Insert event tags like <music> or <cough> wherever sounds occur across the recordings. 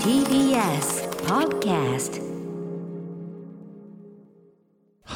TBS Podcast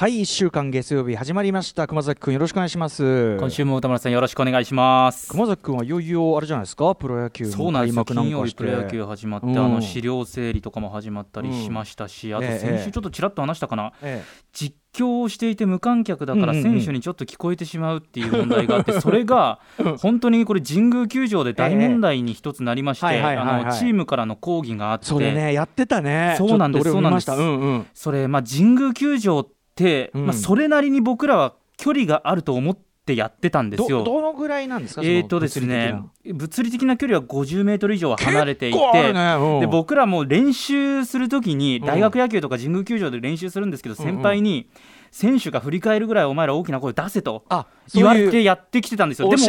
はい1週間月曜日始まりました。熊崎くんよろしくお願いします。今週も歌村さんよろしくお願いします。熊崎くんはいよいよあれじゃないですか？プロ野球そうなんですよ。金曜日プロ野球始まって、うん。あの資料整理とかも始まったりしましたし、あとええ先週ちょっとちらっと話したかな、え実況をしていて無観客だからうんうん。うん選手にちょっと聞こえてしまうっていう問題があって、<laughs> それが本当にこれ神宮球場で大問題に一つなりまして、あのチームからの抗議があって、それねやってたね。そうなんですそううんうん。それまあ神宮球場って、うんまあそれなりに僕らは距離があると思ってやってたんですよ。どどのぐらいなんですか？えーとですね物理的な。距離は50メートル以上は離れていて、ね。うん。で僕らも練習するときにうん。大学野球とか神宮球場で練習するんですけど、うんうん。先輩に選手が振り返るぐらいお前ら大きな声出せとあ言われてやってきてたんですよ。でも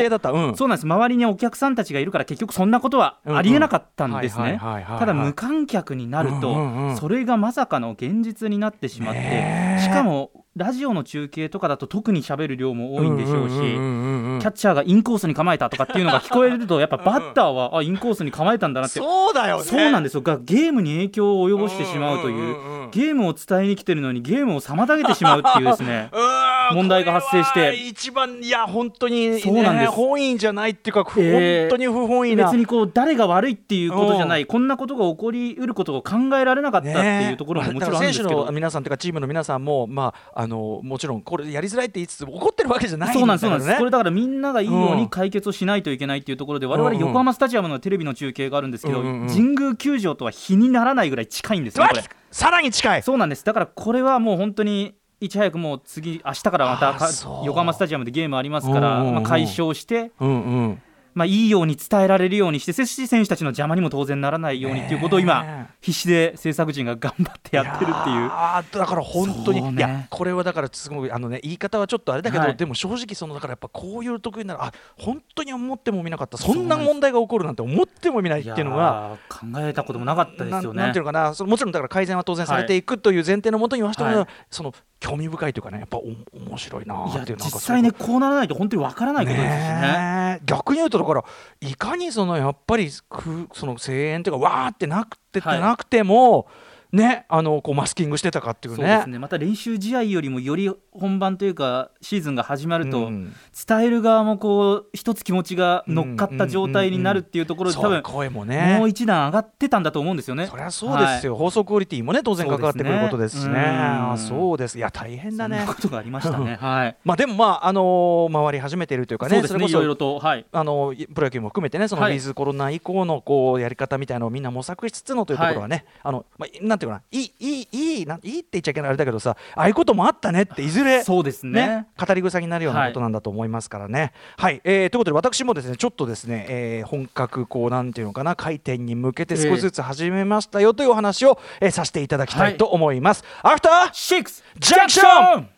そうなんです。周りにお客さんたちがいるから結局そんなことはありえなかったんですね。ただ無観客になると、それがまさかの現実になってしまって、しかもラジオの中継とかだと特に喋る量も多いんでしょうし、んんうんうんキャッチャーがインコースに構えたとかっていうのが聞こえるとやっぱバッターはあインコースに構えたんだなって。そうだよね。そうなんですよ。がゲームに影響を及ぼしてしまうという,、んんんん。ゲームを伝えに来てるのにゲームを妨げてしまうっていうですね <laughs> 問題が発生して。一番いや本当に、ね、そうなんです。本意じゃないっていうか、えー本当に不本意な。別にこう誰が悪いっていうことじゃないこんなことが起こりうることを考えられなかったっていうところももちろんあるんですけど。だから選手の。皆さんというかチームの皆さんも、まあ、あのもちろんこれやりづらいって言いつつ怒ってるわけじゃないんだそうなんでからねこれだからみんながいいよううんに解決をしないといけないっていうところで我うんうん。々横浜スタジアムのテレビの中継があるんですけどうんうんうん。神宮球場とは比にならないぐらい近いんですよこれさらに近い。そうなんです。だからこれはもう本当にいち早くもう次明日からまた横浜スタジアムでゲームありますから、まあ、解消して、うんうんまあ、いいように伝えられるようにして選手たちの邪魔にも当然ならないようにっていうことをね今え。必死で制作陣が頑張ってやってるっていう。あだから本当に、ね。いやこれはだからすごいあのね言い方はちょっとあれだけど、はい。でも正直そのだからやっぱこういう得意ならあ本当に思ってもみなかった。そんな問題が起こるなんて思ってもみないっていうのが。考えたこともなかったですよね。なんていうのかな。そのもちろんだから改善は当然されていくという前提のもとに言わせてもはい。その興味深いというかねやっぱお面白いなっていう実際ねこうならないと本当にわからないことですしね。逆に言うとだからいかにそのやっぱりくその声援というかわーってなくてなくても、ねあのこうマスキングしてたかっていうね。そうですね。また練習試合よりもより本番というかシーズンが始まると、うん。伝える側もこう一つ気持ちが乗っかった状態になるっていうところで多分声もね。もう一段上がってたんだと思うんですよね。そりゃそうですよ、放送クオリティもね当然関わってくることですしね。そうですね。あうんそうです。いや大変だね。ことがありましたね。<laughs> はい。まあでもまああのー回り始めているというかねそうですね。れこそいろいろとはい。あのプロ野球も含めてねそのウはい。ィズコロナ以降のこうやり方みたいなのをみんな模索しつつのというところはね、あのまあなんていうかないいいいいいいいって言っちゃいけないあれだけどさああいうこともあったねっていずれそうですね。ね、語り草になるようなことなんだと思いますからね。はい、えーということで私もですねちょっとですね、えー本格こうなんていうのかな回転に向けて少しずつ始めましたよというお話を、えーさせていただきたいと思います。アフターシックスジャンクション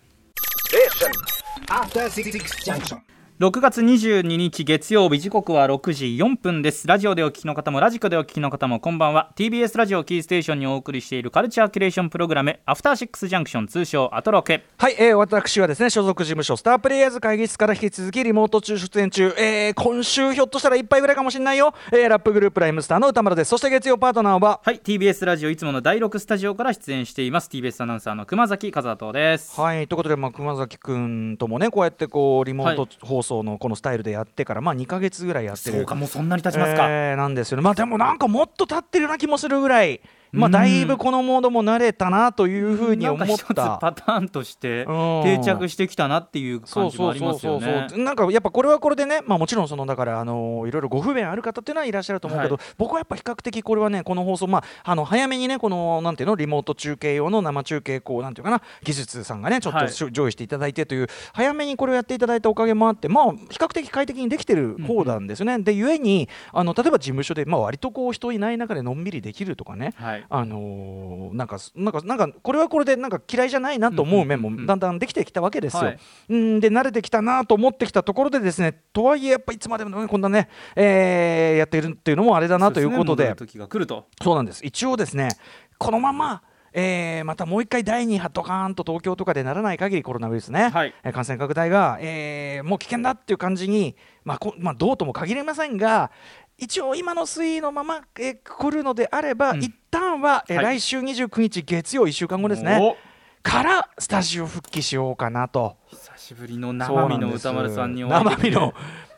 After Six Junction. 6月22日月曜日時刻は6時4分です。ラジオでお聞きの方もラジコでお聞きの方もこんばんは。TBS ラジオキーステーションにお送りしているカルチャーキュレーションプログラムアフターシックスジャンクション通称アトロケ。はい、えー私はですね所属事務所スタープレイヤーズ会議室から引き続きリモート中出演中、えー今週ひょっとしたらいっぱいぐらいかもしれないよ、えーラップグループライムスターの歌丸です。そして月曜パートナーははい TBS ラジオいつもの第6スタジオから出演しています。TBS アナウンサーの熊崎和人です。はいということで、まあ、熊崎君ともねこうやってこうリモート放送のこのスタイルでやってから、まあ2か月ぐらいやってる。そうかもうそんなに経ちますか、えーなんですよね。まあでもなんかもっと経ってるような気もするぐらいまあうんだいぶこのモードも慣れたなというふうに思った。パターンとしてうん。定着してきたなっていう感じもありそうそうますよねなんかやっぱこれはこれでねまあもちろんそのだからあのいろいろご不便ある方っていうのはいらっしゃると思うけど、は僕はやっぱ比較的これはねこの放送まああの早めにねこのなんていうのリモート中継用の生中継こうなんていうかな技術さんがねちょっとはい。上位していただいてという早めにこれをやっていただいたおかげもあってまあ比較的快適にできてる方なんですよね、でゆえにあの例えば事務所でまあ割とこう人いない中でのんびりできるとかねはいあのーなんかなんかなんかこれはこれでなんか嫌いじゃないなと思う面もだんだんできてきたわけですよ。んで慣れてきたなと思ってきたところでですねとはいえやっぱいつまでもねこんなね、えーやっているっていうのもあれだなということで。そうすね戻る時が来ると。そうなんです。一応ですねこのままえーまたもう一回第2波ドカーンと東京とかでならない限りコロナウイルスね、はい。えー感染拡大が、えーもう危険だっていう感じに、まあこまあ、どうとも限りませんが一応今の推移のまま、えー来るのであれば、うん。一旦は、え来週29日月曜1週間後ですね。お。からスタジオ復帰しようかなと。久しぶりの生身の歌丸さんにお会いできて生身の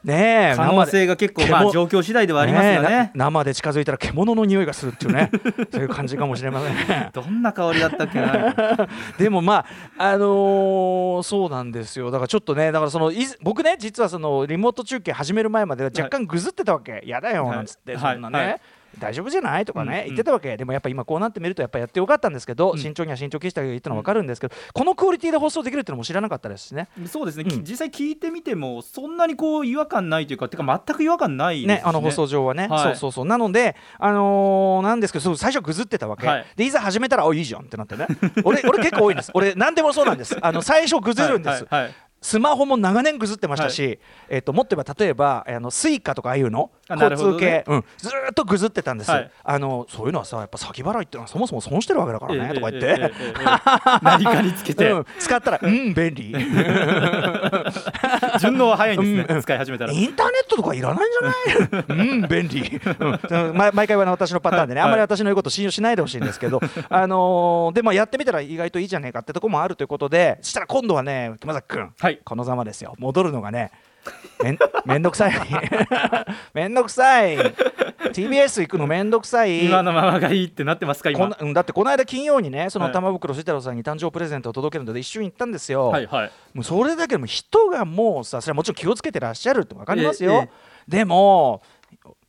ねえ可能性が結構まあ獣状況次第ではありますよえなね生で近づいたら獣の匂いがするっていうね。<laughs> そういう感じかもしれません。ねどんな香りだったっけな。<laughs> でもまああのーそうなんですよ。だからちょっとねだからそのいず僕ね実はそのリモート中継始める前までは若干ぐずってたわけ、やだよなんつって、はい。そんなね、はい大丈夫じゃない？とかね、言ってたわけ。でもやっぱ今こうなってみるとやっぱやってよかったんですけど、うん。慎重には慎重決したが言ったのは分かるんですけど、このクオリティで放送できるっていうのも知らなかったですしね。そうですね、うん。実際聞いてみてもそんなにこう違和感ないというかてか全く違和感ないね、あの放送上はね、はい。そうそうそう。なので、あのーなんですけど最初ぐずってたわけ、はい。でいざ始めたら「おいいじゃん」ってなってね。<laughs> 俺俺結構多いんです。俺何でもそうなんです。<laughs> あの最初ぐずるんです、スマホも長年ぐずってましたし、えっともっと言えば例えばあのスイカとかああいうの交通系、ねうん、ずーっとぐずってたんです、はい。あのそういうのはさやっぱ先払いってのはそもそも損してるわけだからね、ええとか言って、<laughs> 何かにつけて、うん、使ったらうん便利。<laughs> 順応は早いんですね、うん。使い始めたら。インターネットとかいらないんじゃない？うん便利、うん、ま毎回は、ね、私のパターンでね、はい。あんまり私の言うこと信用しないでほしいんですけど、あのーでもやってみたら意外といいじゃねえかってとこもあるということでそしたら今度はね熊崎君、はい。このざまですよ。戻るのがねめんめんどくさい。めんどくさい。<laughs> TBS 行くのめんどくさい。今のままがいいってなってますか、今？こん。うんだってこの間金曜にねそのはい玉袋慎太郎さんに誕生プレゼントを届けるので一緒に行ったんですよ、はいはい。もうそれだけでも人がもうさそれはもちろん気をつけてらっしゃるって分かりますよ、えええ。でも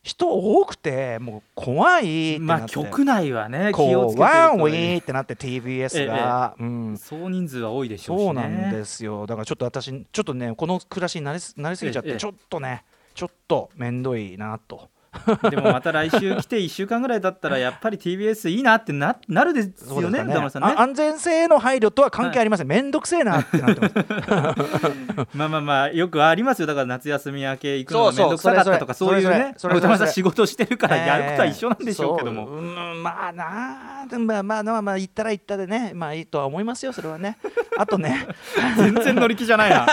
人多くてもう怖いってまあ、なって、局内はね、気こをつけてワンウとィーってなって TBS が、うん。総人数は多いでしょうし、ね。そうなんですよ。だからちょっと私ちょっとねこの暮らしになりすなりすぎちゃって、ええちょっとねちょっと面倒いなと。<laughs> でもまた来週来て1週間ぐらい経ったら、やっぱり TBS いいなってななるですよね、ね。あ。安全性への配慮とは関係ありません、めんどくせえなってなってます。<laughs> まあまあまあ、よくありますよ、だから夏休み明け行くのがめんどくさかったとか、そういうね、歌丸さん仕事してるからやることは一緒なんでしょうけども。ええそううんまあなあでもまあまあまあまあ言ったら言ったでねまあいいとは思いますよそれはねあとね全然乗り気じゃないな。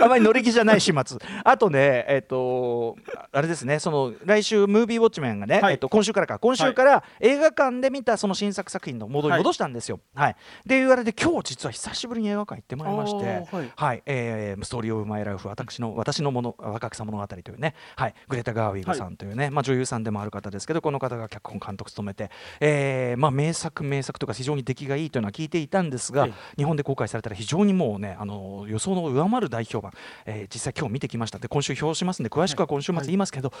あまり乗り気じゃない始末あとねえっ、とあれですねその来週ムービーウォッチメンがね、はい。えっと今週からか。今週から映画館で見たその新作作品の戻りはい戻したんですよ。はい、で言われて今日実は久しぶりに映画館行ってまいりましてはい。はい、えーストーリー・オブ・マイ・ライフ私の私のもの若草物語というね、はい、グレタ・ガーウィグさんというね、まあ、女優さんでもある方ですけどこの方が脚本監督務めて、えーまあ、名作名作とか非常に出来がいいというのは聞いていたんですが、え日本で公開されたら非常にもうねあの予想の上回る大評判、えー実際今日見てきました。んで今週表しますんで詳しくは今週末言いますけど、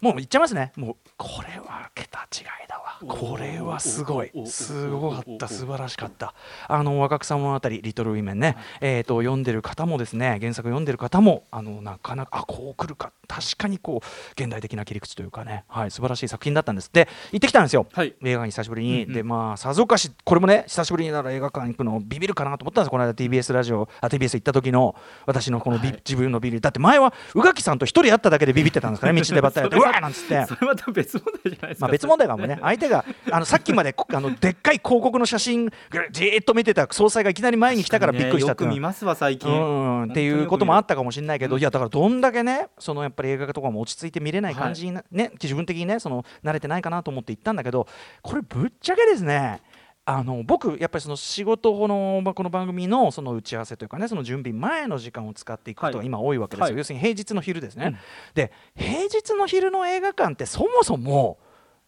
もう言っちゃいますね。もうこれは桁違いだわ。これはすごい。すごかった。素晴らしかった。あの若草物語リトル・ウィメンね、えー、と読んでる方もですね原作読んでる方もあのなかなかあこう来るか。確かにこう現代的な切り口というかね、はい、素晴らしい作品だったんです。で行ってきたんですよ、はい。映画に久しぶりに、うんうんでまあさぞかしこれもね久しぶりになら映画館行くのビビるかなと思ったんです。この間 TBS ラジオあ TBS 行った時の私のこのビ、はい。自分のビビりだって前は宇垣さんと一人会っただけでビビってたんですからね。<laughs> 道でばったりやって。うわーなんつって。それまた別問題じゃないですか。まあ、別問題かもね、相手があのさっきまでこあのでっかい広告の写真、じーっと見てた総裁がいきなり前に来たからびっくりしたって見ますわ、最近。うんっていうこともあっったかもしれないけど、いやだからどんだけねそのやっぱり映画とかも落ち着いて見れない。感じにな、ね自分的にねその慣れてないかなと思って行ったんだけどこれぶっちゃけですねあの僕やっぱりその仕事のまあこの番組のその打ち合わせというかねその準備前の時間を使っていくことがはい今多いわけですよ、はい。要するに平日の昼ですね、うん。で平日の昼の映画館ってそもそも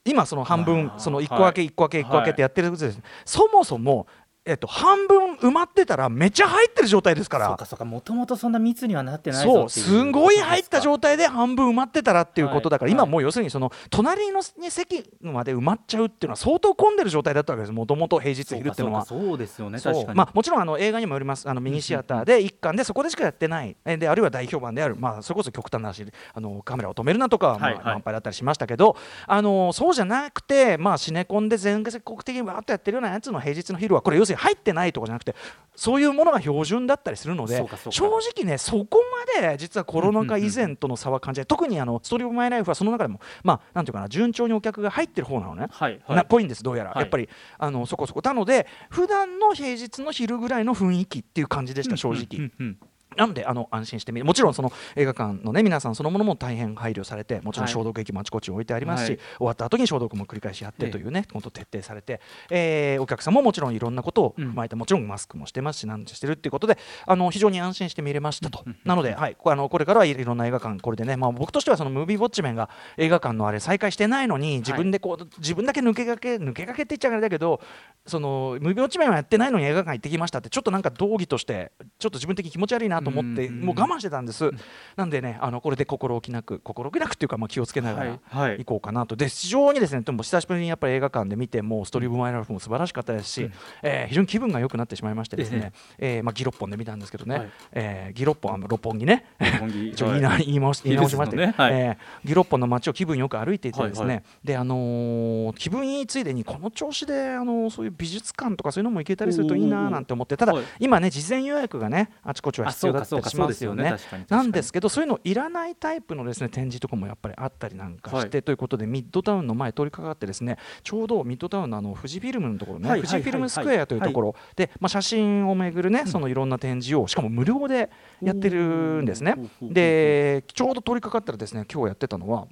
今その半分まあその1個分けはい。1個分け1個分けってやってることです、そもそもえっと半分埋まってたらめっちゃ入ってる状態ですから。そうかそうか、もともとそんな密にはなってないそうぞっていう。すごい入った態状態で半分埋まってたらっていうことだから、はい。今もう要するにその隣のに席まで埋まっちゃうっていうのは相当混んでる状態だったわけですもともと平日昼っていうのは。そうですよね、確かに。まあ、もちろんあの映画にもよりますあのミニシアターで一巻でそこでしかやってない。えであるいは大評判である、まあ、それこそ極端な話あのカメラを止めるなとかは、まあ満杯だったりしましたけどあのそうじゃなくて、まあ、シネコンで全国的にわーっとやってるようなやつの平日の昼はこれ要するに入ってないとかじゃなくてそういうものが標準だったりするので正直ねそこまで実はコロナ禍以前との差は感じない特にあのストーリー・オブ・マイ・ライフはその中でもまあなんていうかな順調にお客が入ってる方なのね。はいはい。なっぽいんですどうやら、はい。やっぱりあのそこそこ。なので普段の平日の昼ぐらいの雰囲気っていう感じでした正直、うんうんうんなんであの安心してもちろんその映画館のね皆さんそのものも大変配慮されてもちろん消毒液もあちこち置いてありますし、はい。終わった後に消毒も繰り返しやってというね、本当徹底されて、えーお客さんももちろんいろんなことを踏まえて、もちろんマスクもしてますしなんてしてるっていうことであの非常に安心して見れましたと、なので、はい、こあのこれからはいろんな映画館これでね、まあ、僕としてはそのムービーウォッチメンが映画館のあれ再開してないのに自分でこう、自分だけ抜けがけ抜けがけって言っちゃあれだけどそのムービーウォッチメンはやってないのに映画館行ってきましたってちょっとなんか道義としてちょっと自分的に気持ち悪いなと思って、うんもう我慢してたんです、なんでねあのこれで心置きなく心置きなくっていうか、まあ、気をつけながら行こうかなと。で非常にですねでも久しぶりにやっぱり映画館で見てもストリームマイライフも素晴らしかったですし、えー非常に気分が良くなってしまいましてですね、えーまあ、ギロッポンで見たんですけどね、はい。えーギロッポンあの六本木ね。<laughs> 一応言いな言い直し言い直しまして、ねはい。えーギロッポンの街を気分よく歩いていてですね、はいはい。であのー気分いいついでにこの調子で、あのーそういう美術館とかそういうのも行けたりするといいななんて思ってただ、はい。今ね事前予約がねあちこちは必要だったりしますよねあそうかそうかそうですよねなんですけどそういうのいらないタイプのですね展示とかもやっぱりあったりなんかして、はいということでミッドタウンの前通りかかってですねちょうどミッドタウンのあの富士フィルムのところね、はい富士フィルムスクエアというところで、まあ、写真をめぐるねそのいろんな展示をしかも無料でやってるんですね。でちょうど通りかかったらですね今日やってたのは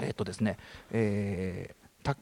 えっ、とですね、えーた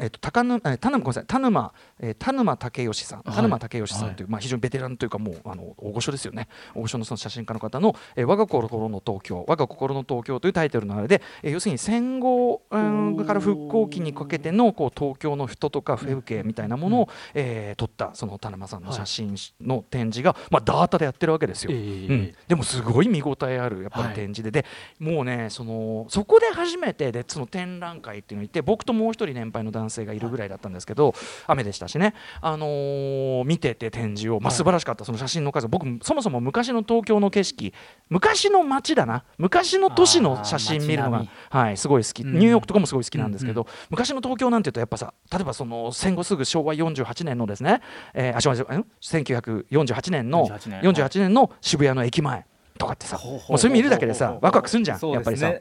えっと高沼えー田沼ごめんなさい。田沼、えー田沼武義さん、はい。田沼武義さんという、まあ非常にベテランというかもうあの大御所ですよね。大御所のその写真家の方の、えー我が心の東京我が心の東京というタイトルのあれで、えー要するに戦後、うん、から復興期にかけてのこう東京の人とか風景みたいなものを、えー撮ったその田沼さんの写真の展示が、まあダータでやってるわけですよ。ええうん、でもすごい見応えあるやっぱり展示で、でもうねそのそこで初めてでその展覧会っていうのに行って僕ともう一人年配の男性がいるぐらいだったんですけど、雨でしたしね、あのー見てて展示を、まあ、素晴らしかったその写真の数僕そもそも昔の東京の景色昔の街だな。昔の都市の写真見るのがはい、すごい好き、うん。ニューヨークとかもすごい好きなんですけど、昔の東京なんていうとやっぱさ例えばその戦後すぐ昭和48年のですね、えー、あ昭和ん？1948年の48年。48年の渋谷の駅前とかってさ、もうそれ見るだけでさ、ワクワクすんじゃん、やっぱりさ。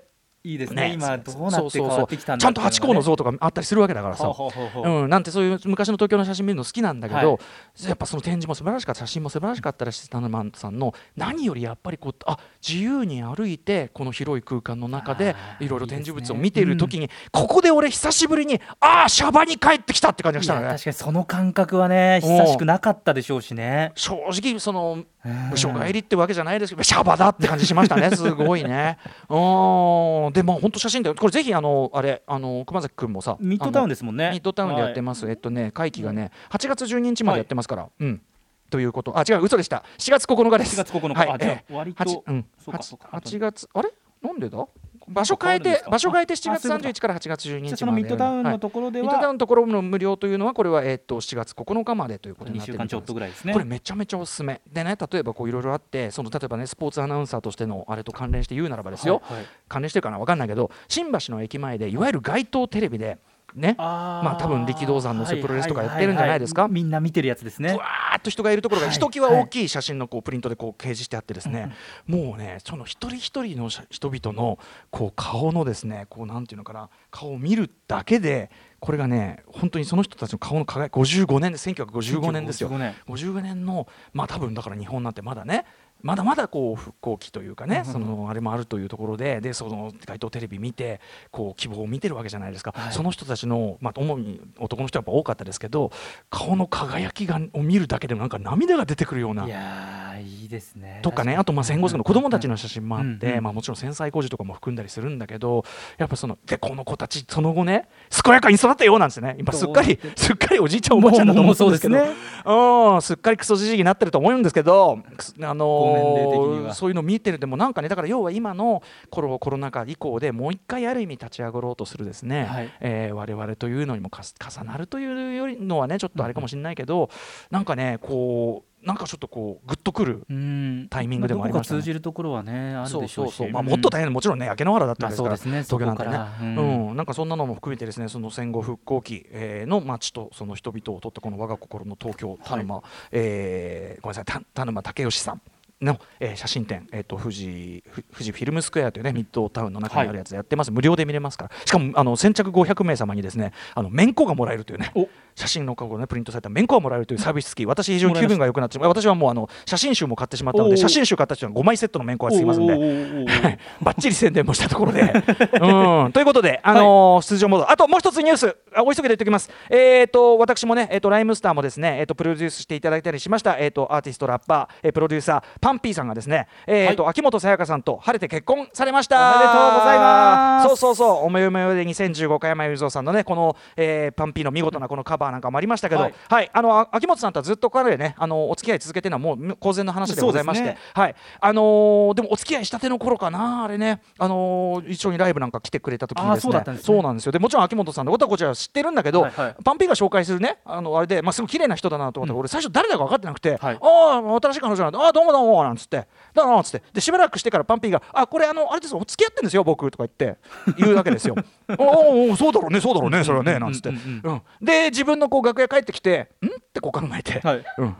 いいですね。今どうなって変わってきたんだちゃんとハチ公の像とかあったりするわけだからさ、ほうん、なんてそういう昔の東京の写真見るの好きなんだけど、はい。やっぱその展示も素晴らしかった。写真も素晴らしかったらしタナマンさんの何よりやっぱりこうあ自由に歩いてこの広い空間の中でいろいろ展示物を見ている時に、ここで俺久しぶりにああシャバに帰ってきたって感じがしたのね。確かにその感覚はね久しくなかったでしょうしね。正直そのうん無所帰りってわけじゃないですけどシャバだって感じしましたね <laughs> すごいね。うん。でまあ本当写真でこれぜひあのあれあの熊崎君もさミッドタウンでですもんね。ミッドタウンでやってます、えっとね会期がね8月12日までやってますから、うん。ということ。あ違う嘘でした。4月9日です。4月9日はい。あじゃあええ割と八うん。そうかそうか。8 8月あれ？なんでだ？場所変えて場所変えて7月あそういうこと。31から8月12日まで。ミッドタウンはい。のところでミッドタウはンのところの無料というのはこれはえっと7月9日までということに2なってる週間ちょっとぐらいですね。これめちゃめちゃおすすめ。でね例えばこういろいろあってその例えばねスポーツアナウンサーとしてのあれと関連して言うならばですよ、はいはい。関連してるかな？分かんないけど新橋の駅前でいわゆる街頭テレビでね。まあ多分力道山のプロレスとかやってるんじゃないですか？みんな見てるやつですね。ぶわーっと人がいるところがはい。ひときわ大きい写真のこうプリントでこう掲示してあってですね、もうねその一人一人の写人々のこう顔のですねこうなんていうのかな顔を見るだけでこれがね本当にその人たちの顔の輝き55年で1955年ですよ。55年。55年のまあ多分だから日本なんてまだねまだまだこう復興期というかね、そのあれもあるというところででその街頭テレビ見てこう希望を見てるわけじゃないですか、はい。その人たちの、まあ、主に男の人はやっぱ多かったですけど顔の輝きがを見るだけでなんか涙が出てくるようないやーいいですね。とかねあとまあ戦後の子供たちの写真もあって、うんうんまあ、もちろん戦災工事とかも含んだりするんだけどやっぱそのでこの子たちその後ね健やかに育ってよなんですよね。今すっかりすっかりおじいちゃんおばあちゃんだと思うんですけど。もうもうそううんすっかりクソじじいになってると思うんですけどあのご年齢的には。そういうの見てるでもなんかねだから要は今のコロコロナ禍以降でもう一回ある意味立ち上がろうとするですね、はい。えー我々というのにもかす重なるというよりのはねちょっとあれかもしれないけど、なんかねこうなんかちょっとこうグッとくるうん。タイミングでもありましたね通じるところはねあるそうでしょううそう、まあ、もっと大変もちろんね焼け野原だったんですから、まあそうですね東京なんてね。そこから。ううん。んなんかそんなのも含めてですねその戦後復興期、えーの街とその人々を撮ったこの我が心の東京田沼、えーごめんなさいた田沼武義さんの、えー写真展、えー、と富士ふ富士フィルムスクエアというねミッドタウンの中にあるやつでやってます、無料で見れますから。しかもあの先着500名様にですねあの免許がもらえるというね。お写真の顔をねプリントされたメンコがもらえるというサービス付き私非常に気分が良くなって私はもうあの写真集も買ってしまったので写真集買った人は5枚セットのメンコがつきますんでおーおーおーはい <laughs> バッチリ宣伝もしたところで。<laughs> うん、ということで、あのー出場モード、あともう一つニュース、あお急ぎで言っておきます。えー、と私もね、えー、とライムスターもですね、えー、とプロデュースしていただいたりしました、えー、とアーティスト、ラッパー、えープロデューサー、パンピーさんがですね、えーと秋元さやかさんと晴れて結婚されました。おめでとうございます。そうそうそう、おめよめよで2015加山雄三さんのね、この、えーパンピーの見事なこのカバーなんかもありましたけど、ははい。い、あのあ秋元さんとはずっと彼ね、あのお付き合い続けてるのはもう公然の話でございまして、ね。はい、あのーでもお付き合いしたての頃かな、あれね、あのー一緒にライブなんか来てくれた時にですね、そうなんですよ。でもちろん秋元さんのことはこちら知ってるんだけど、はいはい。パンピーが紹介するね、あのあれで、まあすごい綺麗な人だなと思って、俺最初誰だか分かってなくて、はい。ああ新しい彼女なんだ、ああどうもどうもなんつって、だなっつって、でしばらくしてからパンピーが、あこれあのあれですよ、付き合ってんですよ僕とか言って言うわけですよ。<laughs> おおおそうだろうねそうだろうねそれはねなんつって、うんうん。うん。で自分のこう楽屋帰ってきて、ん？ってこう考えて、はい。うん。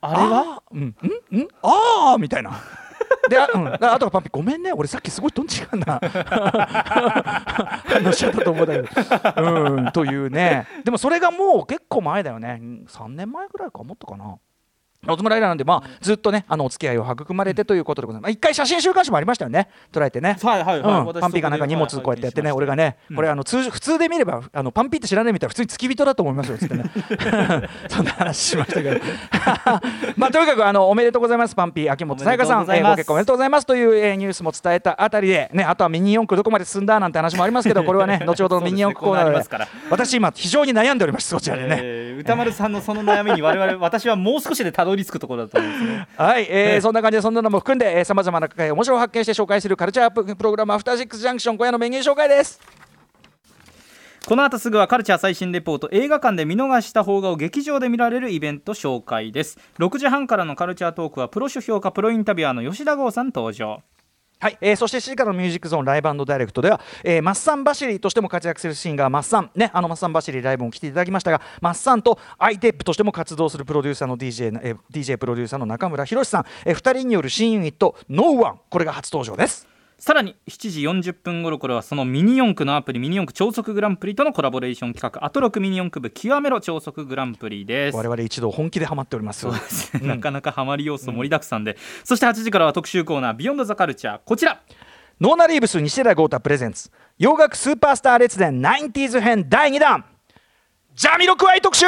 あれは？うんうん。うん？ああみたいな。であ,、うん、ああとはパンピごめんね。俺さっきすごいとんちかんな <laughs> 話しちゃったと思うんだけど、うん、というね。でもそれがもう結構前だよね。うん3年前ぐらいか。もっとかな。オズムライダーなんで、まあ、ずっとね、あのお付き合いを育まれてということでございます。まあ一回写真週刊誌もありましたよね、捉えてね。はいはいはい。うん。私パンピーがなんか荷物こうやってやってね、俺がね、これあの通常普通で見ればあのパンピーって知らないみたいな普通に付き人だと思いますよつってね。<laughs> そんな話しましたけど。<laughs> まあとにかくあのおめでとうございますパンピー。秋元さやかさんご結婚おめでとうございますという、えーニュースも伝えたあたりでねあとはミニ四駆どこまで進んだなんて話もありますけどこれはね <laughs> 後ほどのミニ四駆コーナーで。私今非常に悩んでおりますそちらでね。えー歌丸さんのその悩みに我々 <laughs> 私はもう少しでたどり着くところだと思うんですね。はい、えーそんな感じでそんなのも含んでさまざまな面白を発見して紹介するカルチャーププログラム「アフターシックスジャンクション」今夜のメニュー紹介です。この後すぐはカルチャー最新レポート映画館で見逃した邦画を劇場で見られるイベント紹介です。6時半からのカルチャートークはプロ書評家プロインタビュアーの吉田剛さん登場はい、えーそして7時からのミュージックゾーンライブダイレクトでは、えーマッサンバシリーとしても活躍するシンガーマッサン。ねあのマッサンバシリーライブも来ていただきましたがマッサンとアイテップとしても活動するプロデューサーの DJ,、えー DJ プロデューサーの中村宏さん、えー、2人による新ユニット NO1 これが初登場です。さらに7時40分頃からはそのミニ四駆のアプリミニ四駆超速グランプリとのコラボレーション企画アトロクミニ四駆部極めろ超速グランプリです。我々一度本気でハマっております。なかなかハマり要素盛りだくさんで、そして8時からは特集コーナー Beyond the Culture。こちら。ノーナリーブス西寺郷太 presents。洋楽スーパースター列伝 90s 編第2弾。ジャミロクワイ特集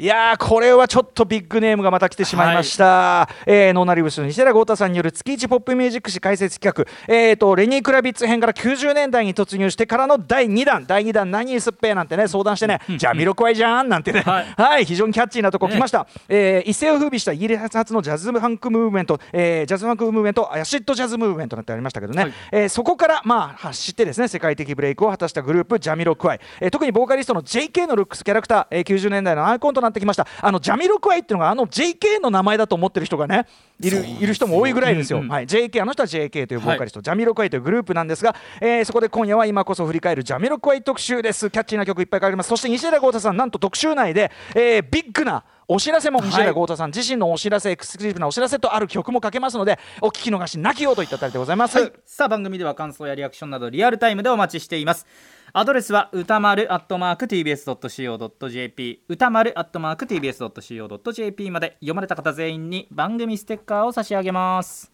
いやーこれはちょっとビッグネームがまた来てしまいました、えーノーナリーブスの西寺郷太さんによる月一ポップミュージック史解説企画、えー、とレニー・クラビッツ編から90年代に突入してからの第2弾。第2弾何にすっぺーなんてね相談してね、ジャミロクワイじゃんなんてね、ははい。い、非常にキャッチーなとこ来ました、えー一世を風靡したイギリス発のジャズファンクムーブメント、えージャズファンクムーブメントアシッドジャズムーブメントなんてありましたけどね、はい。えーそこからまあ発してですね世界的ブレイクを果たしたグループジャミロクワイ、えー特にボーカリストの JK のルックスキャラクター、えー90年代のアイコンとなってきました。あのジャミロクワイっていうのがあの JK の名前だと思ってる人がねいるいる人も多いぐらいですよ、うんうんはい、JK あの人は JK というボーカリスト、ジャミロクワイというグループなんですが、えーそこで今夜は今こそ振り返るジャミロクワイ特集です。キャッチーな曲いっぱいかかります。そして西寺豪太さんなんと特集内で、えービッグなお知らせも西寺豪太さん自身のお知らせエクスクルーシブなお知らせとある曲もかけますのでお聞き逃しなきようといったあたりでございます、はい、さあ番組では感想やリアクションなどリアルタイムでお待ちしていますアドレスは歌丸アットマーク TBS.CO.JP 歌丸アットマーク TBS.CO.JP まで読まれた方全員に番組ステッカーを差し上げます。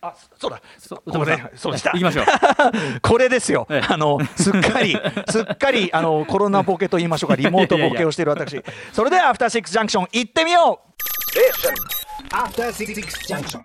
あそうだ。そうこれそうでした。行きましょう。<laughs> これですよ、ええ。あのすっかり <laughs> すっかりあのコロナボケと言いましょうかリモートボケをしている私。それではアフターシックスジャンクション行ってみよう。After Six Junction.